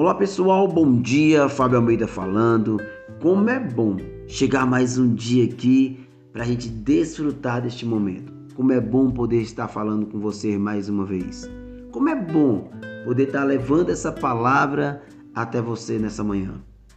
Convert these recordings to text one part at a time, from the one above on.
Olá pessoal, bom dia, Fábio Almeida falando. Como é bom chegar mais um dia aqui para a gente desfrutar deste momento. Como é bom poder estar falando com você mais uma vez. Como é bom poder estar levando essa palavra até você nessa manhã.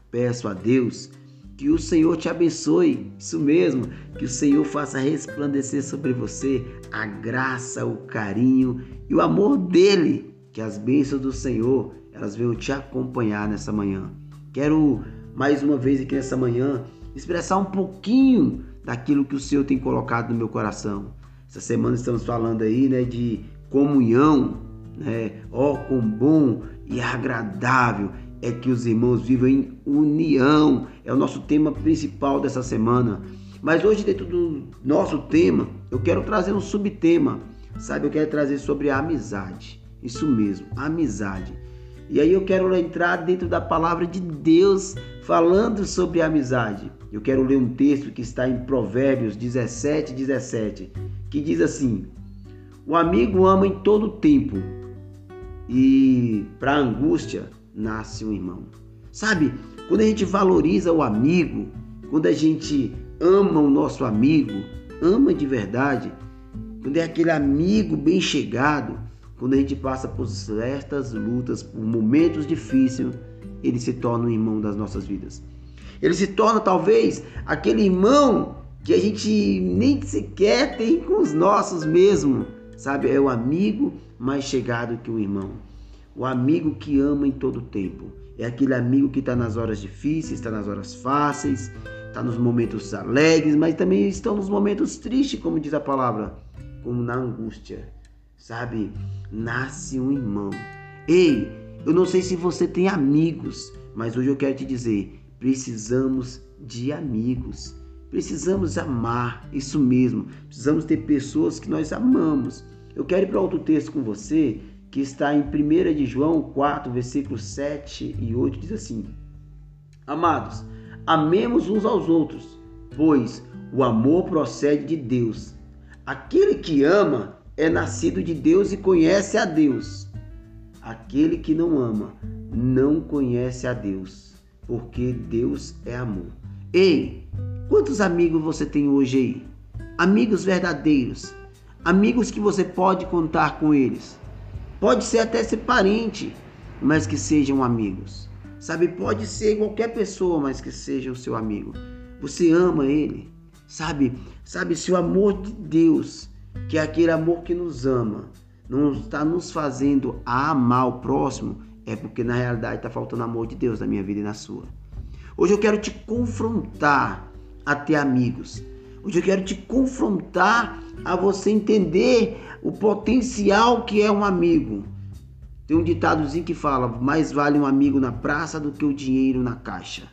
Peço a Deus que o Senhor te abençoe, isso mesmo, que o Senhor faça resplandecer sobre você a graça, o carinho e o amor dele, que as bênçãos do Senhor, elas venham te acompanhar nessa manhã. Quero mais uma vez aqui nessa manhã expressar um pouquinho daquilo que o Senhor tem colocado no meu coração. Essa semana estamos falando aí, né, de comunhão, né? Ó, oh, quão bom e agradável é que os irmãos vivam em união. É o nosso tema principal dessa semana. Mas hoje, dentro do nosso tema, eu quero trazer um subtema. Sabe, eu quero trazer sobre a amizade. Isso mesmo, amizade. E aí eu quero entrar dentro da palavra de Deus falando sobre amizade. Eu quero ler um texto que está em Provérbios 17, 17, que diz assim: O amigo ama em todo tempo, e para a angústia nasce um irmão. Sabe, quando a gente valoriza o amigo, quando a gente ama o nosso amigo, ama de verdade, quando é aquele amigo bem chegado, quando a gente passa por certas lutas, por momentos difíceis, ele se torna um irmão das nossas vidas. Ele se torna talvez aquele irmão que a gente nem sequer tem com os nossos mesmo, sabe? É o amigo mais chegado que o irmão. O amigo que ama em todo tempo. É aquele amigo que está nas horas difíceis, está nas horas fáceis, está nos momentos alegres, mas também estão nos momentos tristes, como diz a palavra, como na angústia. Sabe? Nasce um irmão. Ei, eu não sei se você tem amigos, mas hoje eu quero te dizer: precisamos de amigos. Precisamos amar, isso mesmo. Precisamos ter pessoas que nós amamos. Eu quero ir para outro texto com você que está em 1 de João 4, versículos 7 e 8, diz assim: Amados, amemos uns aos outros, pois o amor procede de Deus. Aquele que ama é nascido de Deus e conhece a Deus. Aquele que não ama não conhece a Deus, porque Deus é amor. Ei, quantos amigos você tem hoje aí? Amigos verdadeiros, amigos que você pode contar com eles. Pode ser até ser parente, mas que sejam amigos. Sabe, pode ser qualquer pessoa, mas que seja o seu amigo. Você ama ele. Sabe? Sabe se o amor de Deus, que é aquele amor que nos ama, não está nos fazendo amar o próximo, é porque na realidade está faltando amor de Deus na minha vida e na sua. Hoje eu quero te confrontar a ter amigos. Hoje eu quero te confrontar a você entender o potencial que é um amigo. Tem um ditadozinho que fala: mais vale um amigo na praça do que o dinheiro na caixa.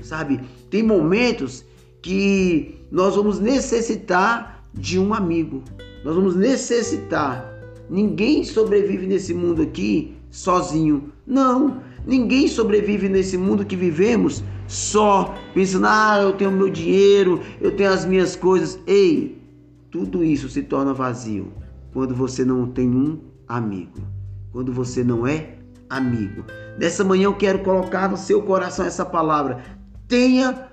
Sabe? Tem momentos que nós vamos necessitar de um amigo. Nós vamos necessitar. Ninguém sobrevive nesse mundo aqui sozinho. Não. Ninguém sobrevive nesse mundo que vivemos só pensando: ah, eu tenho meu dinheiro, eu tenho as minhas coisas. Ei, tudo isso se torna vazio quando você não tem um amigo, quando você não é amigo. Nessa manhã eu quero colocar no seu coração essa palavra. Tenha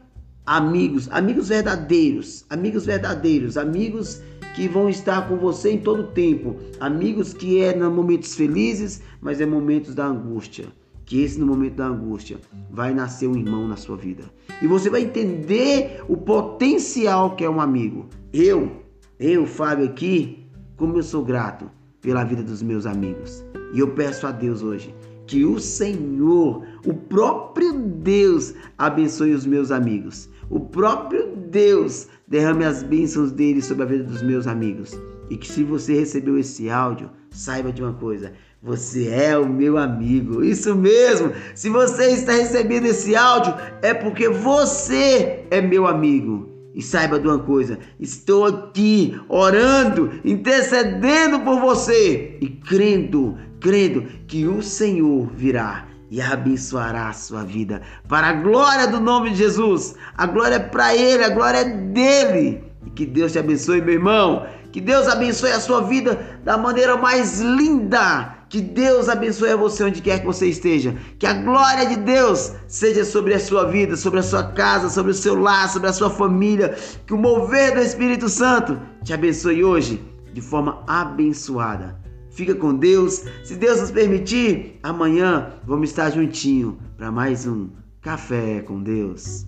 amigos, amigos verdadeiros, amigos verdadeiros, amigos que vão estar com você em todo tempo, amigos que é nos momentos felizes, mas é momentos da angústia. Que esse no momento da angústia vai nascer um irmão na sua vida. E você vai entender o potencial que é um amigo. Eu, eu, Fábio aqui, como eu sou grato pela vida dos meus amigos. E eu peço a Deus hoje que o Senhor, o próprio Deus, abençoe os meus amigos. O próprio Deus derrame as bênçãos dele sobre a vida dos meus amigos. E que se você recebeu esse áudio, saiba de uma coisa: você é o meu amigo. Isso mesmo. Se você está recebendo esse áudio, é porque você é meu amigo. E saiba de uma coisa: estou aqui orando, intercedendo por você e crendo, crendo que o Senhor virá e abençoará a sua vida para a glória do nome de Jesus. A glória é para Ele, a glória é dele. E que Deus te abençoe, meu irmão. Que Deus abençoe a sua vida da maneira mais linda Que Deus abençoe você onde quer que você esteja. Que a glória de Deus seja sobre a sua vida, sobre a sua casa, sobre o seu lar, sobre a sua família. Que o mover do Espírito Santo te abençoe hoje de forma abençoada. Fica com Deus. Se Deus nos permitir, amanhã vamos estar juntinho para mais um Café com Deus.